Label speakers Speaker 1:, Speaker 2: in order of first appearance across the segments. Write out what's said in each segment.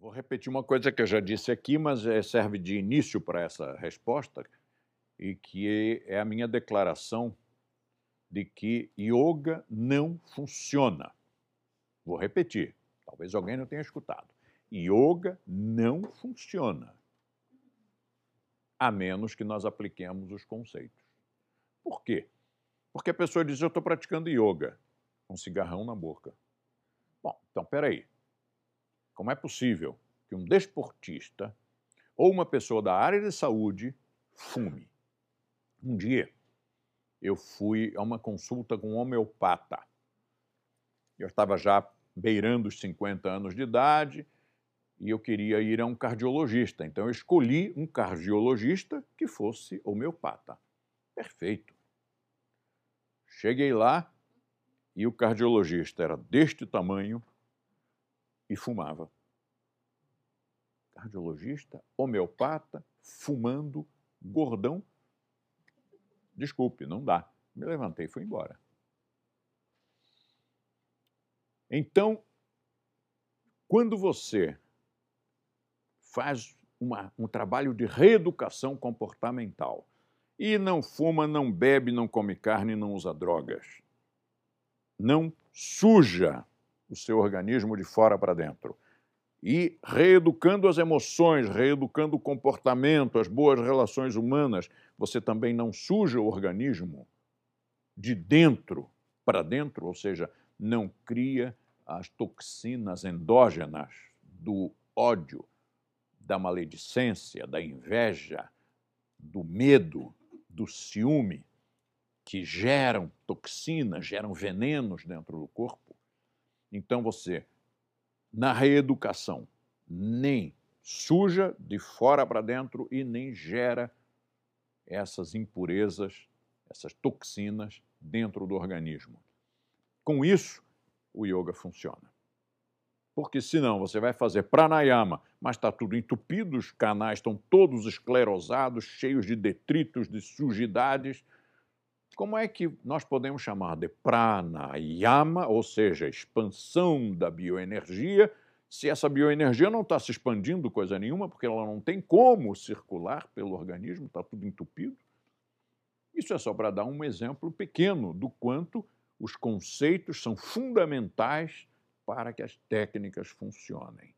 Speaker 1: Vou repetir uma coisa que eu já disse aqui, mas eh, serve de início para essa resposta, e que é a minha declaração de que yoga não funciona. Vou repetir, talvez alguém não tenha escutado. Yoga não funciona, a menos que nós apliquemos os conceitos. Por quê? Porque a pessoa diz: Eu estou praticando yoga, um cigarrão na boca. Bom, então peraí. Como é possível que um desportista ou uma pessoa da área de saúde fume? Um dia, eu fui a uma consulta com um homeopata. Eu estava já beirando os 50 anos de idade e eu queria ir a um cardiologista. Então, eu escolhi um cardiologista que fosse homeopata. Perfeito. Cheguei lá e o cardiologista era deste tamanho e fumava. Cardiologista, homeopata, fumando, gordão. Desculpe, não dá. Me levantei e fui embora. Então, quando você faz uma, um trabalho de reeducação comportamental e não fuma, não bebe, não come carne, não usa drogas, não suja o seu organismo de fora para dentro. E reeducando as emoções, reeducando o comportamento, as boas relações humanas, você também não suja o organismo de dentro para dentro, ou seja, não cria as toxinas endógenas do ódio, da maledicência, da inveja, do medo, do ciúme, que geram toxinas, geram venenos dentro do corpo. Então você, na reeducação, nem suja de fora para dentro e nem gera essas impurezas, essas toxinas dentro do organismo. Com isso, o yoga funciona. Porque senão você vai fazer pranayama, mas está tudo entupido, os canais estão todos esclerosados, cheios de detritos, de sujidades. Como é que nós podemos chamar de pranayama, ou seja, expansão da bioenergia, se essa bioenergia não está se expandindo coisa nenhuma, porque ela não tem como circular pelo organismo, está tudo entupido? Isso é só para dar um exemplo pequeno do quanto os conceitos são fundamentais para que as técnicas funcionem.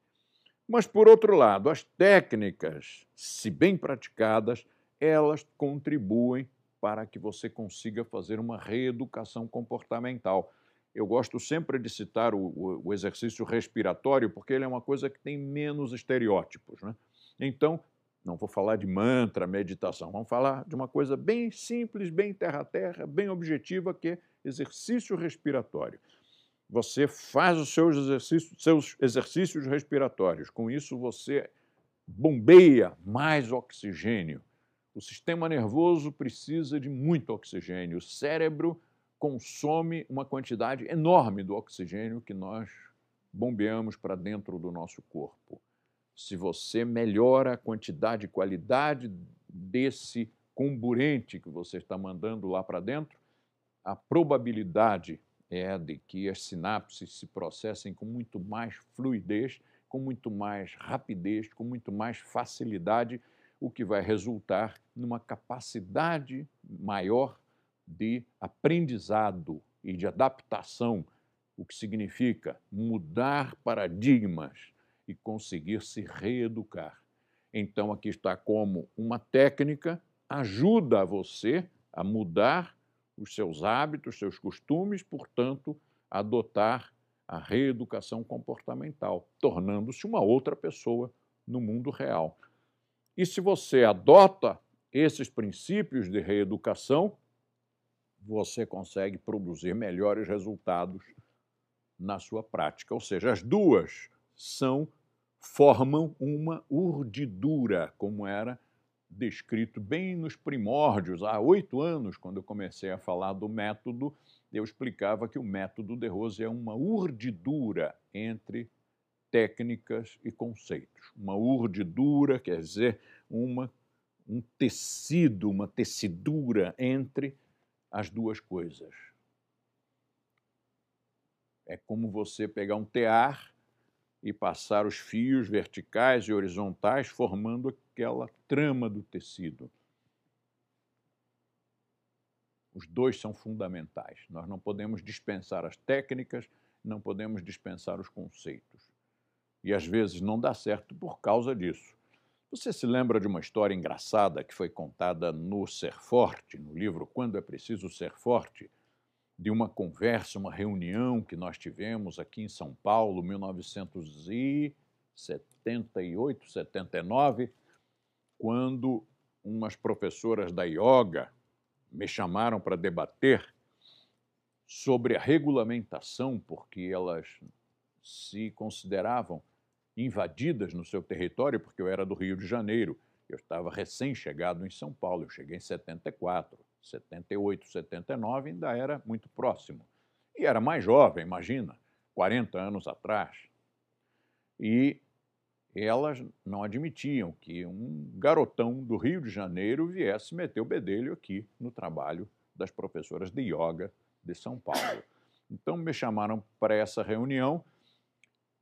Speaker 1: Mas, por outro lado, as técnicas, se bem praticadas, elas contribuem para que você consiga fazer uma reeducação comportamental. Eu gosto sempre de citar o, o, exercício respiratório, porque ele é uma coisa que tem menos estereótipos. Né? Então, não vou falar de mantra, meditação, vamos falar de uma coisa bem simples, bem terra-terra, bem objetiva, que é exercício respiratório. Você faz os seus exercícios, seus exercícios respiratórios, com isso você bombeia mais oxigênio. O sistema nervoso precisa de muito oxigênio. O cérebro consome uma quantidade enorme do oxigênio que nós bombeamos para dentro do nosso corpo se você melhora a quantidade e qualidade desse comburente que você está mandando lá para dentro, a probabilidade é de que as sinapses se processem com muito mais fluidez, com muito mais rapidez, com muito mais facilidade, o que vai resultar numa capacidade maior de aprendizado e de adaptação, o que significa mudar paradigmas, e conseguir se reeducar. Então, aqui está como uma técnica ajuda você a mudar os seus hábitos, seus costumes, portanto, adotar a reeducação comportamental, tornando-se uma outra pessoa no mundo real. E se você adota esses princípios de reeducação, você consegue produzir melhores resultados na sua prática. Ou seja, as duas são formam uma urdidura, como era descrito bem nos primórdios, há oito anos, quando eu comecei a falar do método, eu explicava que o método de Rose é uma urdidura entre técnicas e conceitos. Uma urdidura quer dizer uma, um tecido, uma tecidura entre as duas coisas. É como você pegar um tear e passar os fios verticais e horizontais, formando aquela trama do tecido. Os dois são fundamentais. Nós não podemos dispensar as técnicas, não podemos dispensar os conceitos. E às vezes não dá certo por causa disso. Você se lembra de uma história engraçada que foi contada no Ser Forte, no livro Quando é Preciso Ser Forte? de uma conversa, uma reunião que nós tivemos aqui em São Paulo, 1978, 79, quando umas professoras da yoga me chamaram para debater sobre a regulamentação, porque elas se consideravam invadidas no seu território, porque eu era do Rio de Janeiro. Eu estava recém-chegado em São Paulo, eu cheguei em 74. 78, 79, ainda era muito próximo. E era mais jovem, imagina, 40 anos atrás. E elas não admitiam que um garotão do Rio de Janeiro viesse meter o bedelho aqui no trabalho das professoras de yoga de São Paulo. Então me chamaram para essa reunião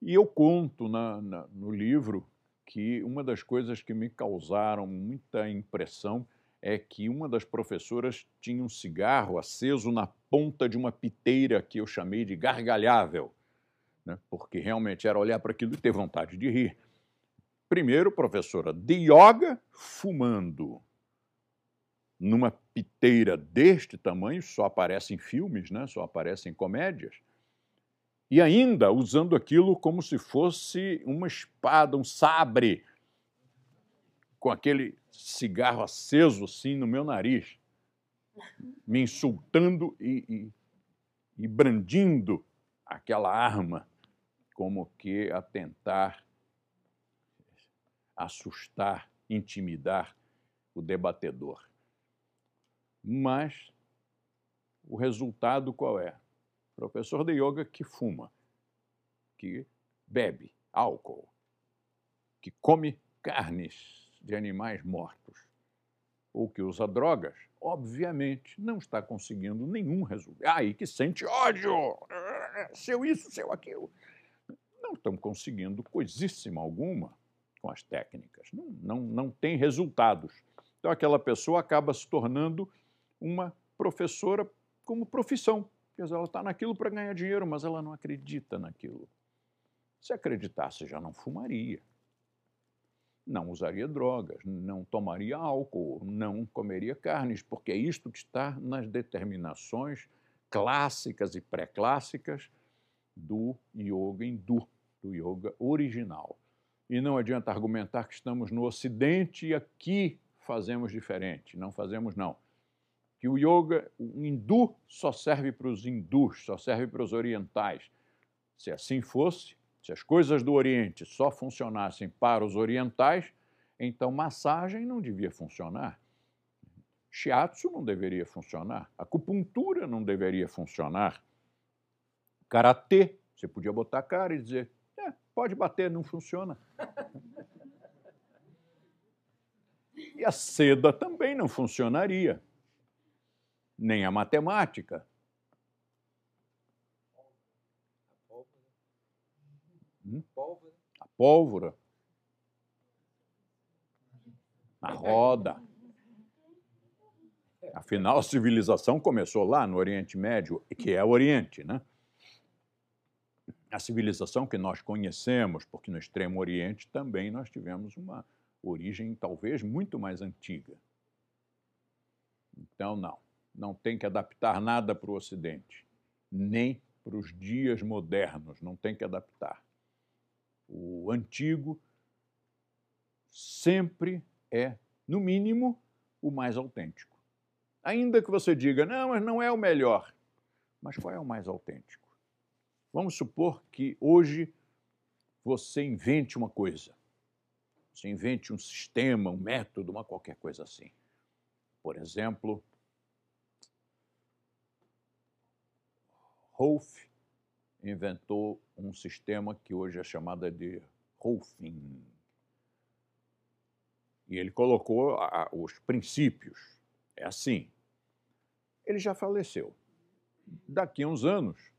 Speaker 1: e eu conto na, na, no livro que uma das coisas que me causaram muita impressão é que uma das professoras tinha um cigarro aceso na ponta de uma piteira que eu chamei de gargalhável, né? porque realmente era olhar para aquilo e ter vontade de rir. Primeiro, professora de yoga fumando numa piteira deste tamanho, só aparece em filmes, né? só aparece em comédias, e ainda usando aquilo como se fosse uma espada, um sabre, com aquele cigarro aceso assim no meu nariz, me insultando e, e, e brandindo aquela arma, como que a tentar assustar, intimidar o debatedor. Mas o resultado qual é? Professor de yoga que fuma, que bebe álcool, que come carnes de animais mortos ou que usa drogas, obviamente não está conseguindo nenhum resultado. Aí que sente ódio, seu isso, seu aquilo. Não estão conseguindo coisíssima alguma com as técnicas. Não, não, não tem resultados. Então aquela pessoa acaba se tornando uma professora como profissão. Quer dizer, ela está naquilo para ganhar dinheiro, mas ela não acredita naquilo. Se acreditasse, já não fumaria não usaria drogas, não tomaria álcool, não comeria carnes, porque é isto que está nas determinações clássicas e pré-clássicas do yoga hindu, do yoga original. E não adianta argumentar que estamos no Ocidente e aqui fazemos diferente. Não fazemos, não. Que o yoga, o hindu, só serve para os hindus, só serve para os orientais. Se assim fosse, se as coisas do Oriente só funcionassem para os orientais, então massagem não devia funcionar. Shiatsu não deveria funcionar. Acupuntura não deveria funcionar. Karatê, você podia botar a cara e dizer: é, pode bater, não funciona. E a seda também não funcionaria. Nem a matemática. Hum? Pólvora. A pólvora. A roda. Afinal, a civilização começou lá no Oriente Médio, que é o Oriente, né? A civilização que nós conhecemos, porque no Extremo Oriente também nós tivemos uma origem talvez muito mais antiga. Então, não, não tem que adaptar nada para o Ocidente, nem para os dias modernos, não tem que adaptar o antigo, sempre é, no mínimo, o mais autêntico. Ainda que você diga, não, mas não é o melhor. Mas qual é o mais autêntico? Vamos supor que hoje você invente uma coisa. Você invente um sistema, um método, uma qualquer coisa assim. Por exemplo, Rolf inventou um sistema que hoje é chamada de Rolfing. E ele colocou os princípios. É assim. Ele já faleceu. Daqui a uns anos,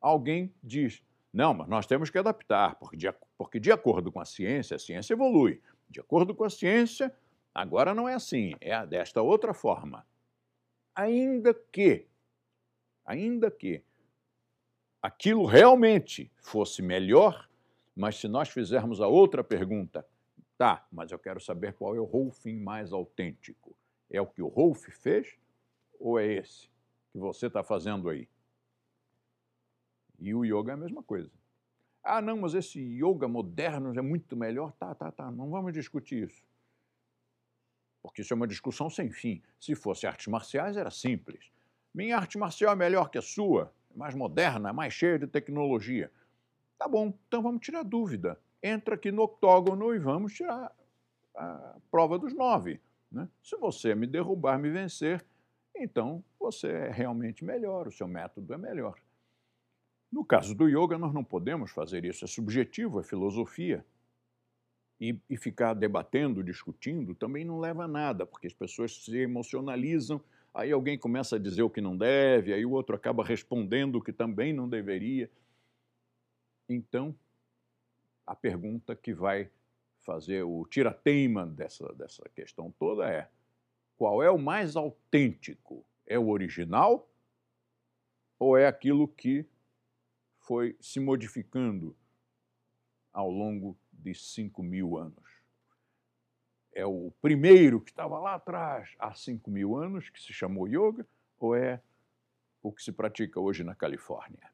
Speaker 1: alguém diz: Não, mas nós temos que adaptar, porque de, porque de acordo com a ciência, a ciência evolui. De acordo com a ciência, agora não é assim, é desta outra forma. Ainda que, ainda que aquilo realmente fosse melhor, mas se nós fizermos a outra pergunta, tá, mas eu quero saber qual é o Rolfing mais autêntico. É o que o Rolf fez ou é esse que você está fazendo aí? E o yoga é a mesma coisa. Ah, não, mas esse yoga moderno é muito melhor. Tá, tá, tá, não vamos discutir isso. Porque isso é uma discussão sem fim. Se fosse artes marciais, era simples. Minha arte marcial é melhor que a sua, mais moderna, mais cheia de tecnologia. Tá bom, então vamos tirar dúvida. Entra aqui no octógono e vamos tirar a prova dos nove. Né? Se você me derrubar, me vencer, então você é realmente melhor, o seu método é melhor. No caso do yoga, nós não podemos fazer isso, é subjetivo, é filosofia. E, e, ficar debatendo, discutindo, também não leva a nada, porque as pessoas se emocionalizam, aí alguém começa a dizer o que não deve, aí o outro acaba respondendo o que também não deveria. Então, a pergunta que vai fazer o tira-teima dessa, dessa questão toda é: qual é o mais autêntico? É o original ou é aquilo que foi se modificando ao longo de 5 mil anos? É o primeiro que estava lá atrás, há 5 mil anos, que se chamou yoga, ou é o que se pratica hoje na Califórnia?